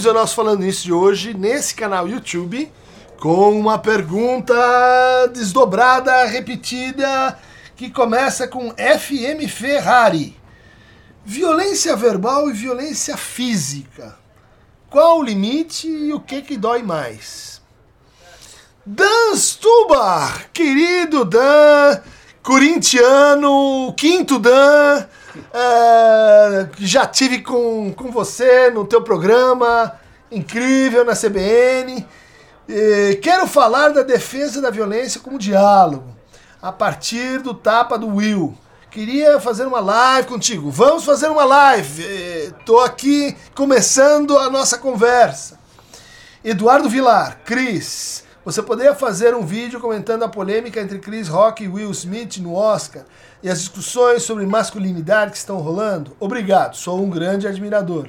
bem-vindos ao nosso Falando Nisso de hoje, nesse canal YouTube, com uma pergunta desdobrada, repetida, que começa com FM Ferrari. Violência verbal e violência física. Qual o limite e o que que dói mais? Dan Stubar, querido Dan, corintiano, quinto Dan, é, já tive com, com você no teu programa, incrível na CBN. E quero falar da defesa da violência como diálogo, a partir do tapa do Will. Queria fazer uma live contigo. Vamos fazer uma live. Estou aqui começando a nossa conversa. Eduardo Vilar, Cris, você poderia fazer um vídeo comentando a polêmica entre Chris Rock e Will Smith no Oscar e as discussões sobre masculinidade que estão rolando? Obrigado, sou um grande admirador.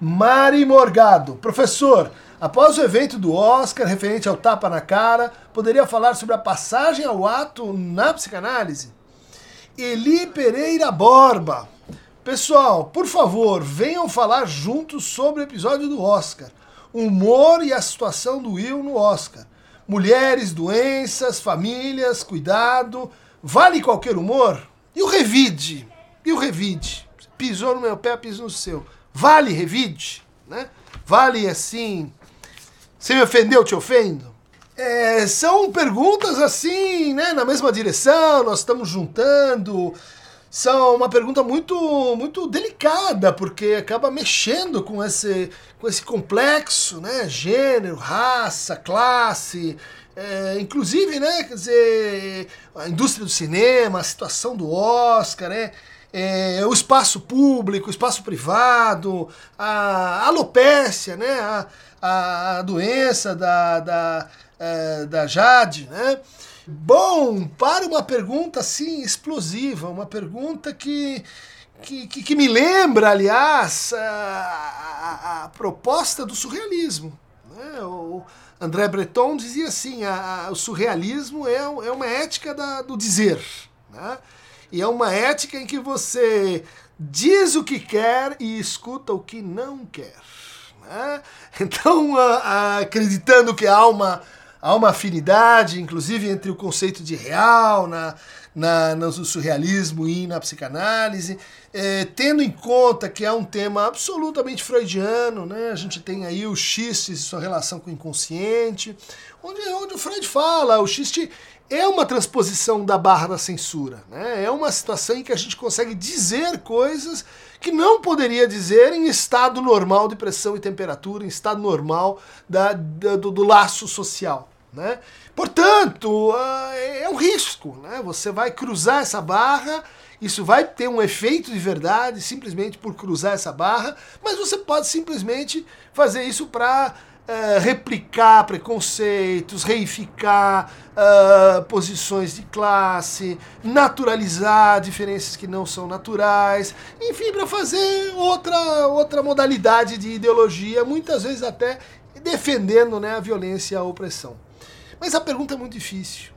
Mari Morgado, professor, após o evento do Oscar referente ao tapa na cara, poderia falar sobre a passagem ao ato na psicanálise? Eli Pereira Borba. Pessoal, por favor, venham falar juntos sobre o episódio do Oscar. Humor e a situação do Will no Oscar. Mulheres, doenças, famílias, cuidado. Vale qualquer humor? E o revide? E o revide? Pisou no meu pé, pisou no seu. Vale revide? Né? Vale assim. Você me ofendeu, te ofendo? É, são perguntas assim, né, na mesma direção, nós estamos juntando. São uma pergunta muito muito delicada, porque acaba mexendo com esse, com esse complexo, né, gênero, raça, classe, é, inclusive, né, quer dizer, a indústria do cinema, a situação do Oscar, né, é, o espaço público, o espaço privado, a alopécia, né, a, a doença da, da é, da Jade, né? Bom, para uma pergunta assim explosiva, uma pergunta que, que, que, que me lembra, aliás, a, a, a, proposta do surrealismo. Né? O André Breton dizia assim: a, o surrealismo é, é uma ética da, do dizer. Né? E é uma ética em que você diz o que quer e escuta o que não quer. Né? Então, acreditando que há uma há uma afinidade, inclusive, entre o conceito de real na, na, no surrealismo e na psicanálise, é, tendo em conta que é um tema absolutamente freudiano, né? a gente tem aí o xiste sua relação com o inconsciente, onde, onde o Freud fala, o xiste é uma transposição da barra da censura, né? é uma situação em que a gente consegue dizer coisas que não poderia dizer em estado normal de pressão e temperatura, em estado normal da, da do, do laço social. Né? Portanto, ah, é um risco. Né? Você vai cruzar essa barra, isso vai ter um efeito de verdade simplesmente por cruzar essa barra, mas você pode simplesmente fazer isso para Uh, eh, replicar preconceitos, reificar uh, posições de classe, naturalizar diferenças que não são naturais, enfim, para fazer outra, outra modalidade de ideologia, muitas vezes até defendendo né, a violência e a opressão. Mas a pergunta é muito difícil.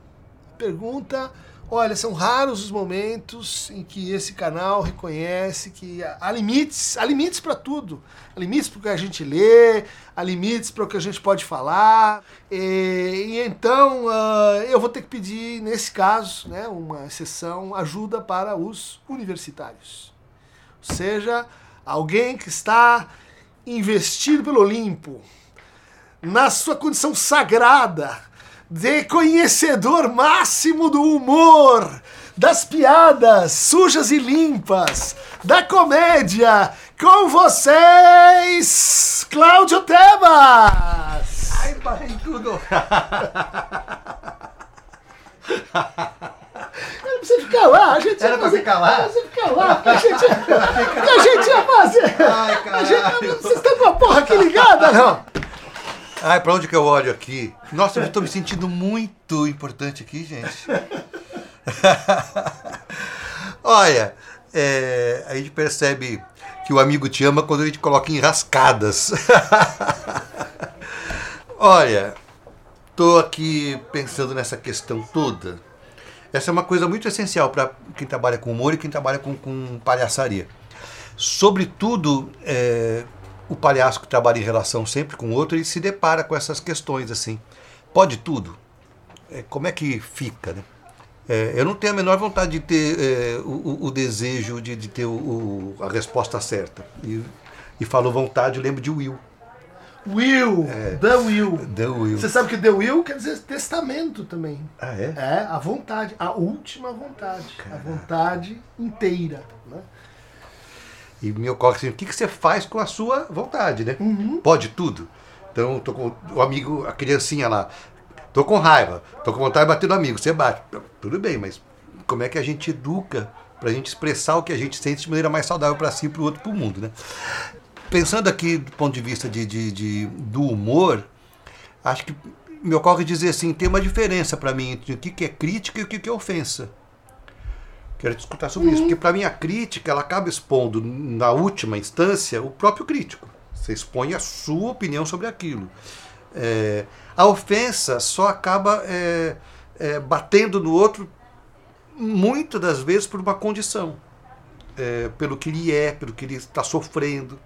A pergunta, olha, são raros os momentos em que esse canal reconhece que há limites, há limites para tudo. Há limites para o que a gente lê, há limites para o que a gente pode falar. E, e então uh, eu vou ter que pedir, nesse caso, né, uma exceção, ajuda para os universitários. Ou seja, alguém que está investido pelo Olimpo, na sua condição sagrada, de conhecedor máximo do humor, das piadas sujas e limpas, da comédia, com vocês, Cláudio Tebas! Ai, parei tudo! Não precisa ficar lá, a gente Era pra fazer. ficar lá? Você ficar lá, a gente, que a gente ia fazer. Ai, A gente- caralho. vocês estão com a porra aqui ligada, não? Ai, pra onde que eu olho aqui? Nossa, eu tô me sentindo muito importante aqui, gente. Olha, é, a gente percebe que o amigo te ama quando a gente coloca em rascadas. Olha, tô aqui pensando nessa questão toda. Essa é uma coisa muito essencial para quem trabalha com humor e quem trabalha com, com palhaçaria. Sobretudo, é, o palhaço que trabalha em relação sempre com o outro, ele se depara com essas questões assim. Pode tudo? É, como é que fica, né? É, eu não tenho a menor vontade de ter é, o, o, desejo de, de ter o, a resposta certa. E, e falou vontade, eu lembro de Will. Will, é. The Will. The Will. Você sabe que The Will quer dizer testamento também. Ah, é? É, a vontade, a última vontade. Caraca. A vontade inteira. Né? E me ocorre assim, o que, que você faz com a sua vontade, né? Uhum. Pode tudo. Então, tô com o amigo, a criancinha lá, tô com raiva, tô com vontade de bater no amigo, você bate. Tudo bem, mas como é que a gente educa para a gente expressar o que a gente sente de maneira mais saudável para si, para o outro, para o mundo, né? Pensando aqui do ponto de vista de, de, de, do humor, acho que me ocorre dizer assim, tem uma diferença para mim entre o que é crítica e o que é ofensa. Quero discutir sobre uhum. isso, porque para mim a crítica ela acaba expondo, na última instância, o próprio crítico. Você expõe a sua opinião sobre aquilo. É, a ofensa só acaba é, é, batendo no outro, muitas das vezes por uma condição, é, pelo que ele é, pelo que ele está sofrendo.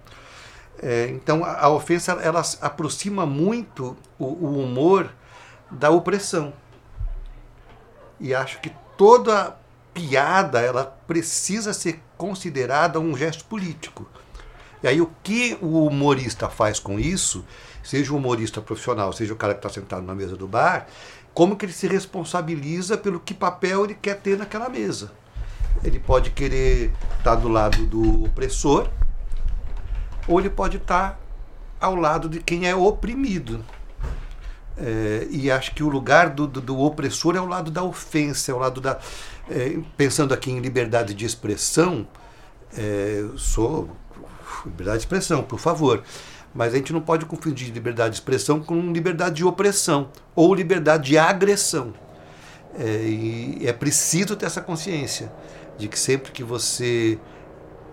É, então a, a, ofensa ela aproxima muito o, o, humor da opressão. E acho que toda piada ela precisa ser considerada um gesto político. E aí o que o humorista faz com isso, seja o humorista profissional, seja o cara que está sentado na mesa do bar, como que ele se responsabiliza pelo que papel ele quer ter naquela mesa. Ele pode querer estar tá do lado do opressor, ou ele pode estar ao lado de quem é oprimido. É, e acho que o lugar do, do, do, opressor é o lado da ofensa, é o lado da. É, pensando aqui em liberdade de expressão, é, sou. Liberdade de expressão, por favor. Mas a gente não pode confundir liberdade de expressão com liberdade de opressão ou liberdade de agressão. É, e é preciso ter essa consciência de que sempre que você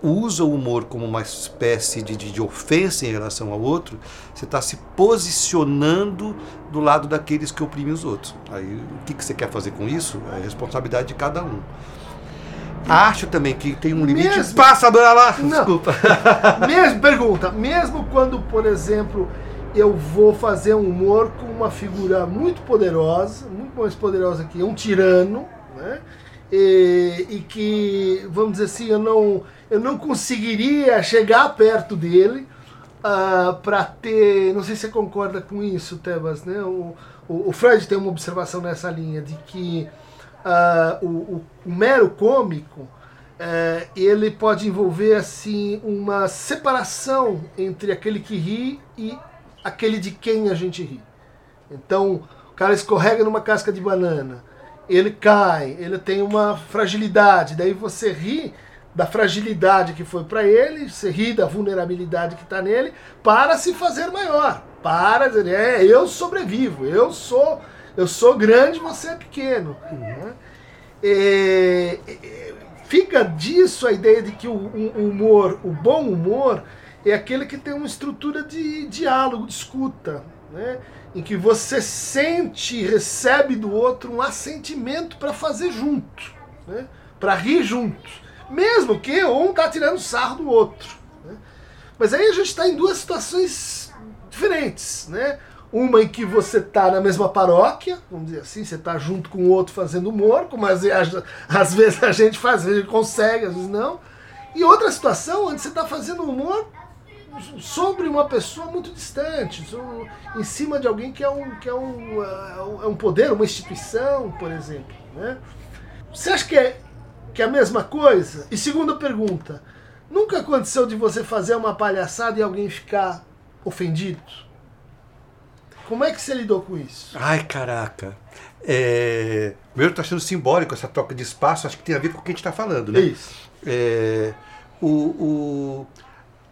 usa o humor como uma espécie de, de, de ofensa em relação ao outro, você está se posicionando do lado daqueles que oprimem os outros. Aí o que, que você quer fazer com isso? É responsabilidade de cada um. Acho também que tem um limite. Mesmo, Passa, dona lá! Desculpa. mesmo, pergunta, mesmo quando, por exemplo, eu vou fazer um humor com uma figura muito poderosa, muito mais poderosa que um tirano, né? E, e que, vamos dizer assim, eu não eu não conseguiria chegar perto dele uh, ah, para ter. Não sei se você concorda com isso, Tebas, né? O, o, o Fred tem uma observação nessa linha de que uh, o, o, mero cômico uh, ele pode envolver assim uma separação entre aquele que ri e aquele de quem a gente ri. Então, o cara escorrega numa casca de banana, ele cai, ele tem uma fragilidade, daí você ri da fragilidade que foi para ele, se ri da vulnerabilidade que está nele, para se fazer maior, para dizer, é, eu sobrevivo, eu sou, eu sou grande, você é pequeno. Uhum. É, é, fica disso a ideia de que o, o, humor, o bom humor, é aquele que tem uma estrutura de diálogo, de escuta, né? em que você sente e recebe do outro um assentimento para fazer junto, né? para rir junto mesmo que um tá tirando sarro do outro. Né? Mas aí a gente está em duas situações diferentes, né? Uma em que você está na mesma paróquia, vamos dizer assim, você está junto com o outro fazendo humor, como às, às vezes a gente faz, às vezes consegue, às vezes não. E outra situação onde você está fazendo humor sobre uma pessoa muito distante, em cima de alguém que é um, que é um, é um poder, uma instituição, por exemplo. Né? Você acha que é que é a mesma coisa? E segunda pergunta, nunca aconteceu de você fazer uma palhaçada e alguém ficar ofendido? Como é que você lidou com isso? Ai, caraca. É... eu estou achando simbólico essa troca de espaço, acho que tem a ver com o que a gente está falando, né? Isso. É... O, o...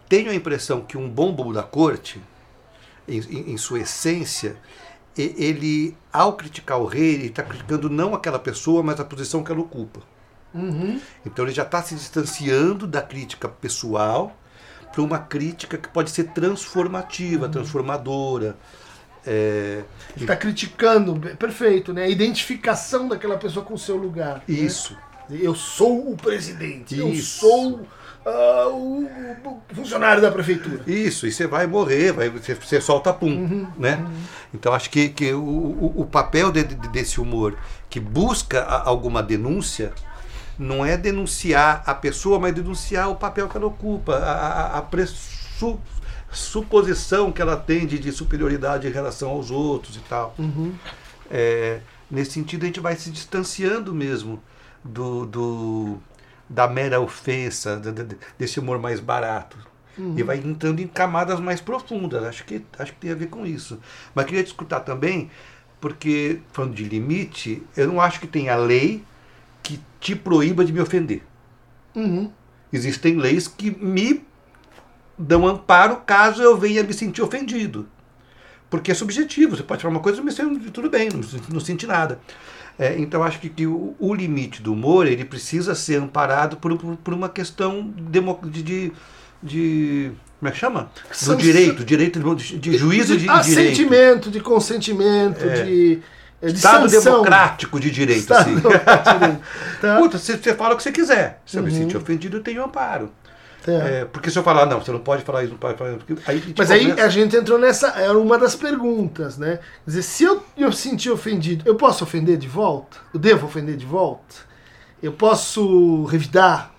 Tenho a impressão que um bom bobo da corte, em, em, em sua essência, ele, ao criticar o rei, ele está criticando não aquela pessoa, mas a posição que ela ocupa. Uhum. Então ele já está se distanciando da crítica pessoal para uma crítica que pode ser transformativa, uhum. transformadora. É... Ele está criticando, perfeito, né? A identificação daquela pessoa com o seu lugar. Né? Isso. Né? Eu sou o presidente, eu Isso. sou ah, o, o funcionário da prefeitura. Isso, e você vai morrer, vai, você, você solta pum, né? Então acho que, que o, o, o papel de- de- desse humor que busca a- alguma denúncia não é denunciar a pessoa, mas denunciar o papel que ela ocupa, a, a, a pressu- suposição que ela tem de, de superioridade em relação aos outros e tal. É, nesse sentido, a gente vai se distanciando mesmo do, do- da mera ofensa, desse humor mais barato. E vai entrando em camadas mais profundas. Acho que, acho que tem a ver com isso. Mas queria te escutar também, porque, falando de limite, eu não acho que tenha lei que te proíba de me ofender. Uhum. Existem leis que me dão amparo caso eu venha me sentir ofendido. Porque é subjetivo. Você pode falar uma coisa e me sentir tudo bem, não, não senti nada. É, então acho que, que o, o limite do humor ele precisa ser amparado por, por, por uma questão de, de, de- Como é que chama? Do direito, direito de, de juízo de, direito. Assentimento, de consentimento, É. de, de Estado sanção. democrático de direito, Estado assim. democrático de. Tá? Puta, você, você fala o que você quiser. Se eu me Uhum. sentir ofendido, eu tenho amparo. Tá. É, porque se eu falar, não, você não pode falar isso, não pode falar isso. Aí, gente Mas aí começa- a gente entrou nessa. Era uma das perguntas, né? Quer dizer, se eu eu sentir ofendido, eu posso ofender de volta? Eu devo ofender de volta? Eu posso revidar?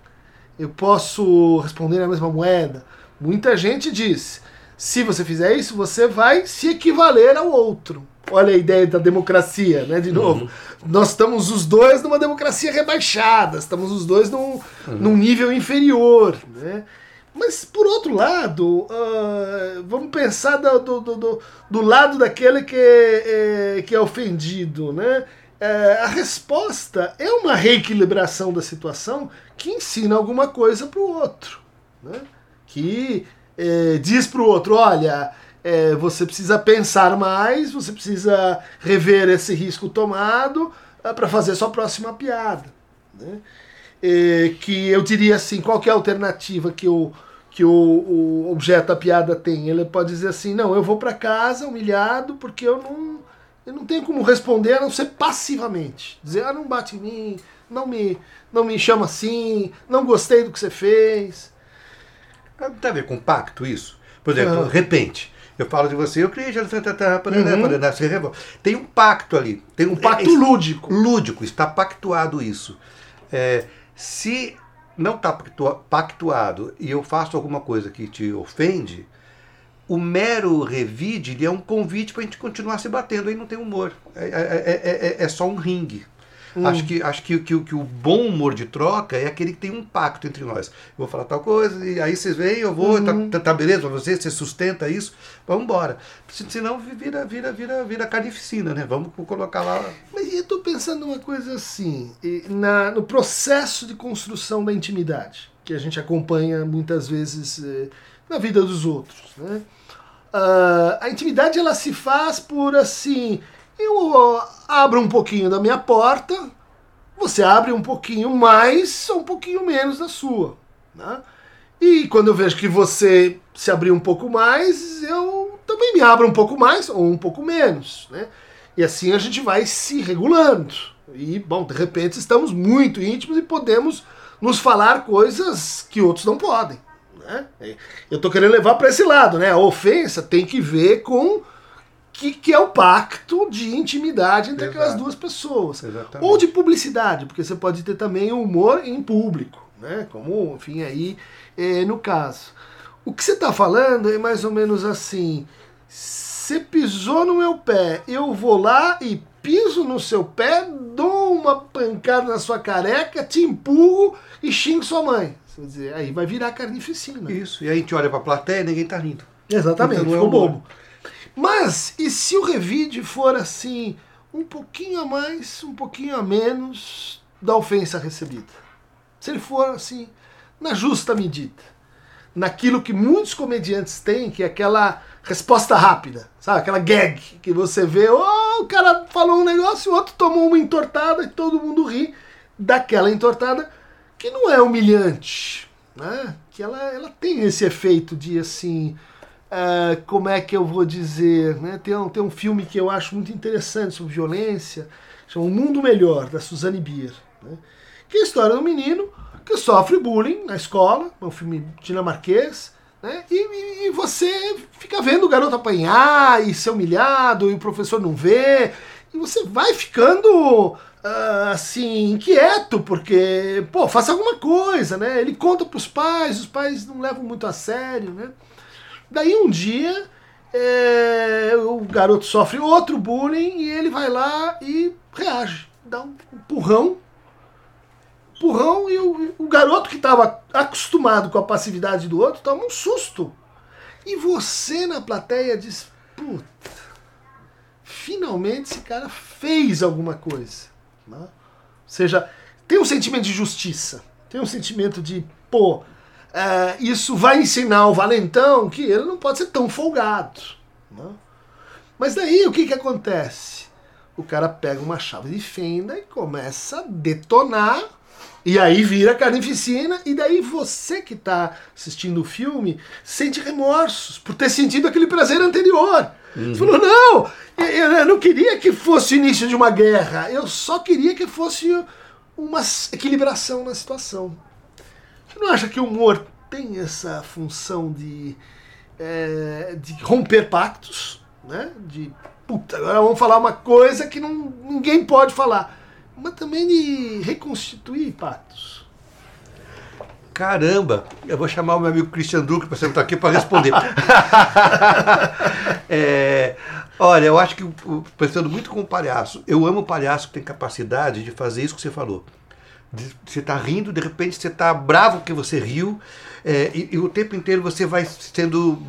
Eu posso responder na mesma moeda? Muita gente diz: se você fizer isso, você vai se equivaler ao outro. Olha a ideia da democracia, né? De novo, nós estamos os dois numa democracia rebaixada, estamos os dois num, num nível inferior, né? Mas, por outro lado, ah, vamos pensar do, do, do- do, do lado daquele que é, é, que é ofendido. Né? É, a resposta é uma reequilibração da situação que ensina alguma coisa para o outro. Né? Que é, diz para o outro: olha, é, você precisa pensar mais, você precisa rever esse risco tomado para fazer sua próxima piada. Né? eh, que eu diria assim, qual é a alternativa que o, que o, o objeto da piada tem? Ele pode dizer assim, não, eu vou para casa humilhado porque eu não, eu não tenho como responder a não ser passivamente. Dizer, ah, não bate em mim, não me, não me chama assim, não gostei do que você fez. Não tem a ver com pacto isso? Por exemplo, Ah. repente. Eu falo de você, eu criei, já- tá, tá, tá, você revolve. tem um pacto ali. Tem um Um pacto é- lúdico. lúdico, está pactuado isso. É, se não está pactua- pactuado e eu faço alguma coisa que te ofende, o mero revide é um convite para a gente continuar se batendo, aí não tem humor. É, é- é- é- é só um ringue. Acho, que, acho que, que, o- que o bom humor de troca é aquele que tem um pacto entre nós. Eu vou falar tal coisa, e aí vocês veem, eu vou, tá, tá, tá beleza pra você, você sustenta isso, vamos embora. Se- Senão vira, vira, vira, vira carnificina, né? Vamos colocar lá. Mas eu estou pensando uma coisa assim, na, no processo de construção da intimidade, que a gente acompanha muitas vezes eh, na vida dos outros. Né? Ah, a intimidade ela se faz por assim, eu abro um pouquinho da minha porta, você abre um pouquinho mais ou um pouquinho menos da sua. Né? E quando eu vejo que você se abrir um pouco mais, eu também me abro um pouco mais ou um pouco menos. Né? E assim a gente vai se regulando. E, bom, de repente estamos muito íntimos e podemos nos falar coisas que outros não podem. Né? Eu estou querendo levar para esse lado, né? A ofensa tem que ver com que, que é o pacto de intimidade entre aquelas Exato. duas pessoas. Exatamente. Ou de publicidade, porque você pode ter também o humor em público, né? Como, enfim, aí eh, no caso. O que você está falando é mais ou menos assim: você pisou no meu pé, eu vou lá e piso no seu pé, dou uma pancada na sua careca, te empurro e xingo sua mãe. Quer dizer, aí vai virar carnificina. Isso. E aí a gente olha pra plateia e ninguém tá rindo. Exatamente, Então não é ficou humor. bobo. Mas, e se o revide for assim, um pouquinho a mais, um pouquinho a menos da ofensa recebida? Se ele for assim, na justa medida. Naquilo que muitos comediantes têm, que é aquela resposta rápida, sabe? Aquela gag que você vê, oh, o cara falou um negócio, o outro tomou uma entortada e todo mundo ri daquela entortada que não é humilhante, né? Que ela, ela tem esse efeito de assim, ah, como é que eu vou dizer, né? Tem um, tem um filme que eu acho muito interessante sobre violência, chama O Mundo Melhor, da Suzanne Bier. Né? Que é a história do menino que sofre bullying na escola, é um filme dinamarquês, né? E, e, e, você fica vendo o garoto apanhar e ser humilhado e o professor não vê. E você vai ficando uh, assim, inquieto, porque, pô, faça alguma coisa, né? Ele conta pros pais, os pais não levam muito a sério, né? Daí um dia é, o garoto sofre outro bullying e ele vai lá e reage, dá um empurrão empurrão e o, o garoto que estava acostumado com a passividade do outro toma um susto. E você na plateia diz: puta, finalmente esse cara fez alguma coisa. Né? Ou seja, tem um sentimento de justiça, tem um sentimento de, pô, é, isso vai ensinar o valentão que ele não pode ser tão folgado. Né? Mas daí o que, que acontece? O cara pega uma chave de fenda e começa a detonar e aí vira carnificina, e daí você que está assistindo o filme sente remorsos por ter sentido aquele prazer anterior. Uhum. Você falou, não, eu não queria que fosse o início de uma guerra, eu só queria que fosse uma equilibração na situação. Você não acha que o humor tem essa função de, é, de romper pactos? Né? De, puta, agora vamos falar uma coisa que não, ninguém pode falar mas também de reconstituir pactos. Caramba, eu vou chamar o meu amigo Christian Duque para sentar aqui para responder. é, olha, eu acho que, pensando muito com o palhaço, eu amo o palhaço que tem capacidade de fazer isso que você falou. Você está rindo, de repente você está bravo porque você riu, é, e, e, o tempo inteiro você vai sendo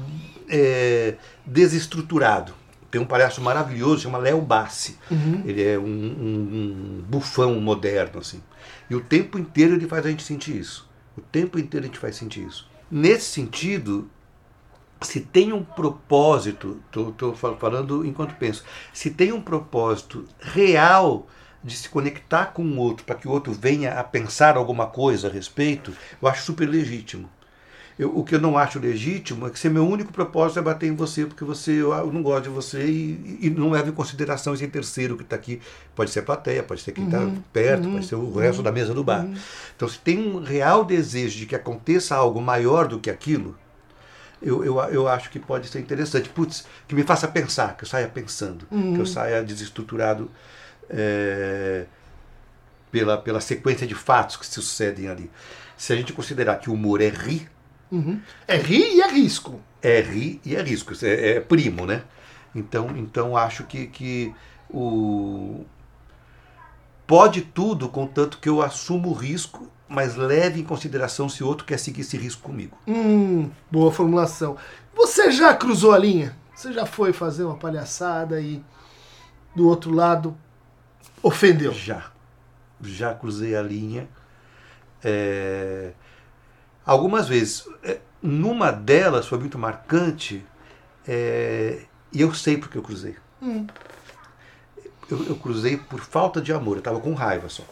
é, desestruturado. Tem um palhaço maravilhoso, chama Léo Bassi. Uhum. Ele é um, um, um, bufão moderno, assim. E o tempo inteiro ele faz a gente sentir isso. O tempo inteiro a gente faz sentir isso. Nesse sentido, se tem um propósito, estou falando enquanto penso, se tem um propósito real de se conectar com o outro para que o outro venha a pensar alguma coisa a respeito, eu acho super legítimo. Eu, o que eu não acho legítimo é que se meu único propósito é bater em você, porque você eu, eu não gosto de você e, e, não leva em consideração esse terceiro que está aqui. Pode ser a plateia, pode ser quem está uhum, perto, uhum, pode ser o resto uhum, da mesa do bar. Uhum. Então, se tem um real desejo de que aconteça algo maior do que aquilo, eu, eu, eu acho que pode ser interessante. Putz, que me faça pensar, que eu saia pensando, que eu uhum. saia desestruturado é, pela, pela sequência de fatos que se sucedem ali. Se a gente considerar que o humor é rir, Uhum. É ri e é risco. É ri e é risco. É, é primo, né? Então, então acho que, que o pode tudo, contanto que eu assumo o risco, mas leve em consideração se outro quer seguir esse risco comigo. Hum, boa formulação. Você já cruzou a linha? Você já foi fazer uma palhaçada e do outro lado ofendeu? Já. Já cruzei a linha. É... Algumas vezes. É, numa delas foi muito marcante é, e eu sei porque eu cruzei. Hum. Eu, eu, cruzei por falta de amor, eu estava com raiva só.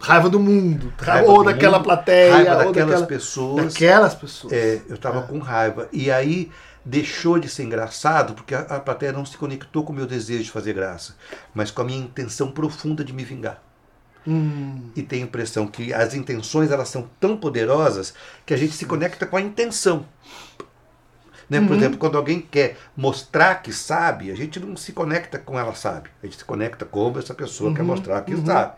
Raiva do mundo, raiva ou do daquela mundo, plateia, raiva ou daquelas daquela, pessoas. Daquelas pessoas. É, eu estava é. com raiva. E aí deixou de ser engraçado porque a, a plateia não se conectou com o meu desejo de fazer graça, mas com a minha intenção profunda de me vingar. Hum. E tem a impressão que as intenções elas são tão poderosas que a gente se conecta com a intenção. Né? Por uhum. exemplo, quando alguém quer mostrar que sabe, a gente não se conecta com ela sabe. A gente se conecta como essa pessoa uhum. quer mostrar que uhum. sabe.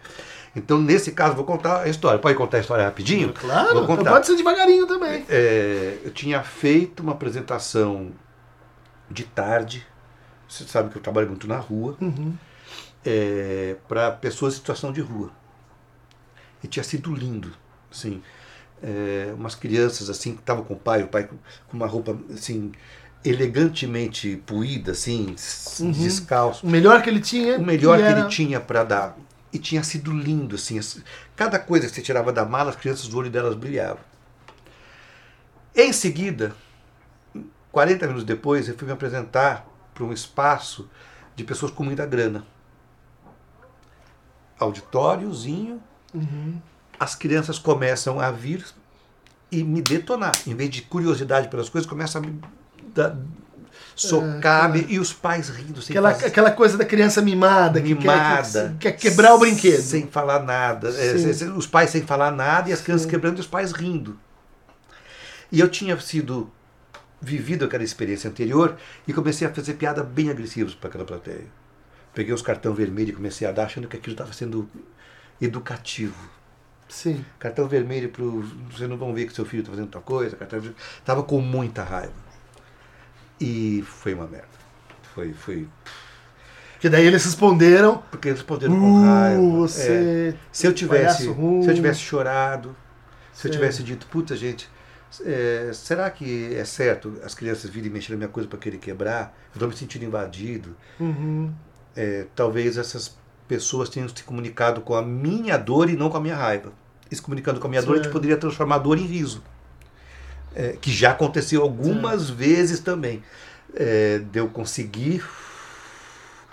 Então, nesse caso, vou contar a história. Pode contar a história rapidinho? Claro, vou contar. pode ser devagarinho também. É, eu tinha feito uma apresentação de tarde. Você sabe que eu trabalho muito na rua. Uhum é, para pessoas em situação de rua. E tinha sido lindo, assim, é, umas crianças assim que estavam com o pai, o pai com uma roupa assim elegantemente puída, assim, uhum. descalço. O melhor que ele tinha. O melhor que, que ele tinha para dar. E tinha sido lindo, assim, cada coisa que você tirava da mala, as crianças, o olho delas brilhava. Em seguida, 40 minutos depois, eu fui me apresentar para um espaço de pessoas com muita grana auditóriozinho, uhum. as crianças começam a vir e me detonar. Em vez de curiosidade pelas coisas, começam a me dar, socar, e os pais rindo sem Aquela, fazer- aquela coisa da criança mimada, que quer- mimada. que, quer quebrar o brinquedo. Sem falar nada. É, os pais sem falar nada e as crianças Sim. quebrando e os pais rindo. E eu tinha sido vivido aquela experiência anterior e comecei a fazer piada bem agressivas para aquela plateia. Peguei os cartão vermelho e comecei a dar achando que aquilo estava sendo educativo. Sim. Cartão vermelho para vocês não vão ver que seu filho está fazendo tal coisa. Cartão. Tava com muita raiva. E foi uma merda. Foi, foi. Que daí eles responderam. Porque eles responderam com raiva. Uh, É. você. Se eu tivesse, palhaço ruim." se eu tivesse chorado, se eu Sim. tivesse dito, puta gente, é, será que é certo as crianças virem mexer na minha coisa para querer quebrar? Eu estou me sentindo invadido. Uhum. É, talvez essas pessoas tenham se comunicado com a minha dor e não com a minha raiva. E se comunicando com a minha dor, a gente poderia transformar a dor em riso. É, que já aconteceu algumas vezes também. É, de eu conseguir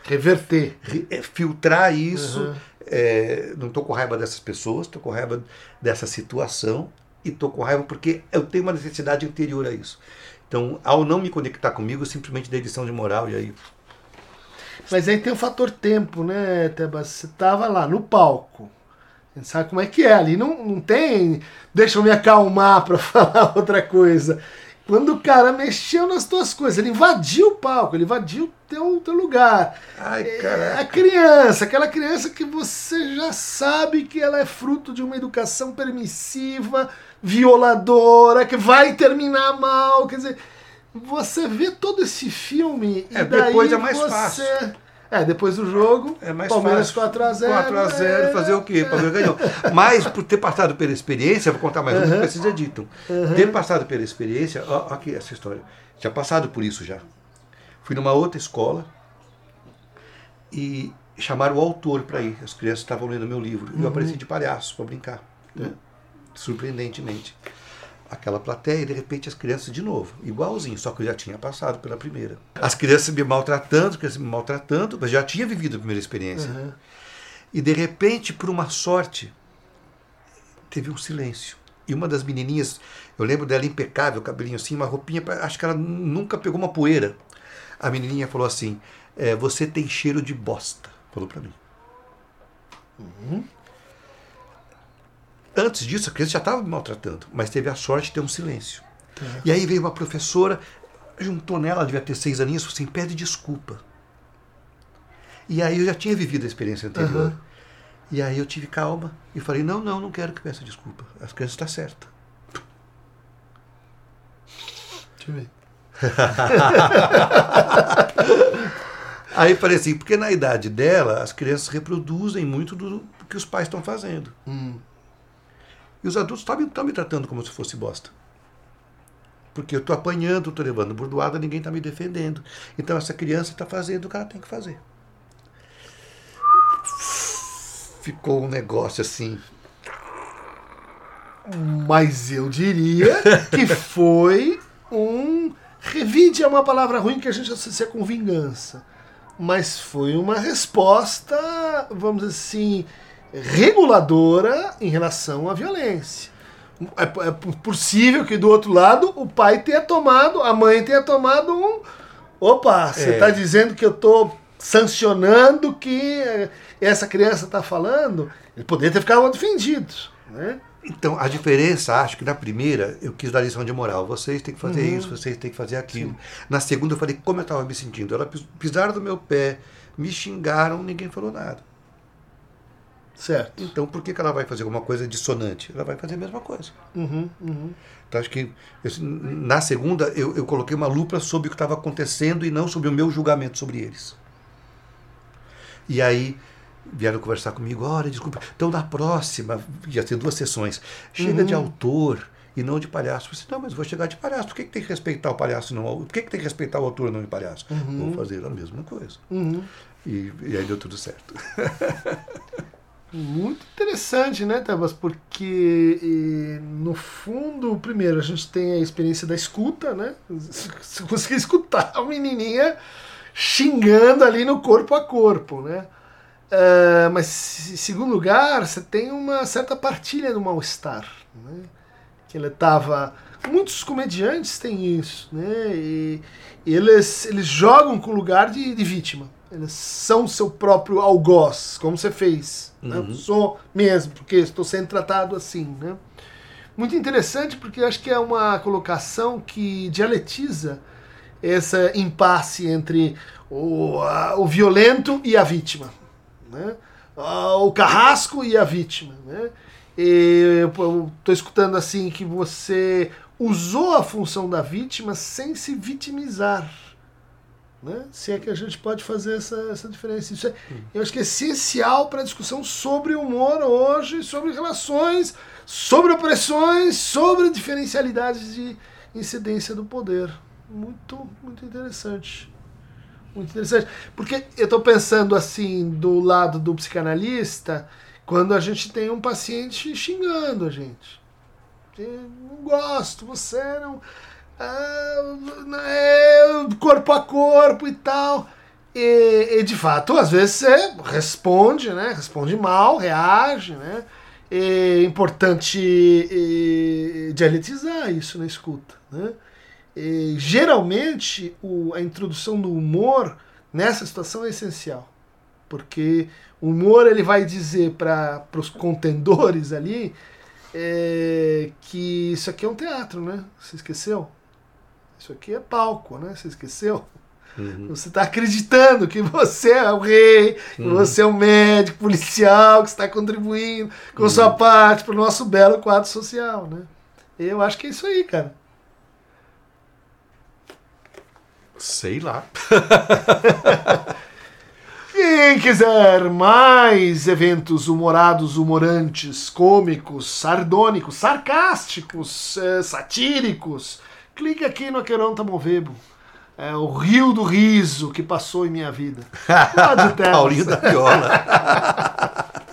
Reverter. ri- é, filtrar isso. Uhum. É, não estou com raiva dessas pessoas, estou com raiva dessa situação e estou com raiva porque eu tenho uma necessidade interior a isso. Então, ao não me conectar comigo, eu simplesmente dei lição de moral e aí. Mas aí tem o fator tempo, né, Tebas? Você tava lá no palco. Sabe como é que é. Ali não, não tem. Deixa eu me acalmar pra falar outra coisa. Quando o cara mexeu nas tuas coisas, ele invadiu o palco, ele invadiu o teu, teu lugar. Ai, É, a criança, aquela criança que você já sabe que ela é fruto de uma educação permissiva, violadora, que vai terminar mal. Quer dizer, você vê todo esse filme e É, daí depois é mais você... fácil. É, depois do jogo, É mais Palmeiras fácil. 4x0. 4x0, é... fazer o quê? Palmeiras ganhou. Mas, por ter passado pela experiência, vou contar mais uma Uhum. que vocês editam. Ter passado pela experiência, ó, aqui essa história. Tinha passado por isso já. Fui numa outra escola e chamaram o autor para ir. As crianças estavam lendo meu livro. E eu apareci de palhaço para brincar. né? Surpreendentemente. Aquela plateia, e de repente as crianças de novo, igualzinho, só que eu já tinha passado pela primeira. As crianças me maltratando, as crianças me maltratando, mas já tinha vivido a primeira experiência. Uhum. E de repente, por uma sorte, teve um silêncio. E uma das menininhas, eu lembro dela impecável, cabelinho assim, uma roupinha, acho que ela nunca pegou uma poeira. A menininha falou assim: é, Você tem cheiro de bosta. Falou pra mim. Antes disso, a criança já estava me maltratando, mas teve a sorte de ter um silêncio. E aí veio uma professora, juntou nela, ela devia ter seis aninhos, falou assim: pede desculpa. E aí eu já tinha vivido a experiência anterior. Aham. E aí eu tive calma e falei, não, não, não quero que peça desculpa. As crianças estão certas. Deixa eu ver. Aí falei assim, porque na idade dela, as crianças reproduzem muito do que os pais estão fazendo. Hum. E os adultos estão me tratando como se fosse bosta. Porque eu estou apanhando, estou levando burdoada, ninguém está me defendendo. Então essa criança está fazendo o que ela tem que fazer. Ficou um negócio assim. Mas eu diria que foi um. Revide é uma palavra ruim que a gente associa com vingança. Mas foi uma resposta, vamos dizer assim, reguladora em relação à violência. É, é possível que do outro lado o pai tenha tomado, a mãe tenha tomado um. Opa, você É. está dizendo que eu estou sancionando que eh, essa criança está falando? Ele poderia ter ficado ofendido. Né? Então, a diferença, acho que na primeira eu quis dar lição de moral. Vocês têm que fazer Uhum. isso, vocês têm que fazer aquilo. Na segunda eu falei como eu estava me sentindo. Ela pis- pisaram do meu pé, me xingaram, ninguém falou nada. Certo. Então, por que, que ela vai fazer alguma coisa dissonante? Ela vai fazer a mesma coisa. Uhum, uhum. Então, acho que eu- na segunda eu, eu coloquei uma lupa sobre o que estava acontecendo e não sobre o meu julgamento sobre eles. E aí vieram conversar comigo, olha, desculpa, então na próxima, ia ter duas sessões, chega Uhum. de autor e não de palhaço. Eu disse, não, mas vou chegar de palhaço, por que, que tem que respeitar o palhaço não Por que, que tem que respeitar o autor não o palhaço? Vou fazer a mesma coisa. Uhum. E, e aí deu tudo certo. Muito interessante, né, Tebas? Porque, eh, no fundo, primeiro, a gente tem a experiência da escuta, né? Você conseguir escutar a menininha xingando ali no corpo a corpo, né? Ah, mas, em segundo lugar, você tem uma certa partilha do mal-estar, né? Que ele estava muitos comediantes têm isso, né? E eles, eles jogam com o lugar de, de vítima. São seu próprio algoz, como você fez. Né? Uhum. Sou mesmo, porque estou sendo tratado assim, né? Muito interessante porque acho que é uma colocação que dialetiza essa impasse entre o, a- o violento e a vítima. Né? O carrasco e a vítima. Né? E eu estou escutando assim que você usou a função da vítima sem se vitimizar. Né? Se é que a gente pode fazer essa, essa diferença. Isso é, eu acho que é essencial para a discussão sobre humor hoje, sobre relações, sobre opressões, sobre diferencialidades de incidência do poder. Muito, muito interessante. Muito interessante. Porque eu estou pensando assim, do lado do psicanalista, quando a gente tem um paciente xingando a gente. Eu não gosto, você não. Ah, é corpo a corpo e tal. E, e, de fato, às vezes você responde, né? Responde mal, reage, né? É importante eh, dialetizar isso na escuta, né? E, geralmente, o- a introdução do humor nessa situação é essencial. Porque o humor ele vai dizer para os contendores ali é, que isso aqui é um teatro, né? Você esqueceu? Isso aqui é palco, né? Você esqueceu? Uhum. Você está acreditando que você é o rei, que você é o médico policial, que está contribuindo com sua parte para o nosso belo quadro social, né? Eu acho que é isso aí, cara. Sei lá. Quem quiser mais eventos humorados, humorantes, cômicos, sardônicos, sarcásticos, eh, satíricos, clique aqui no Aqueron Tamovebo. É o rio do riso que passou em minha vida. Lá de. Paulinho da Viola.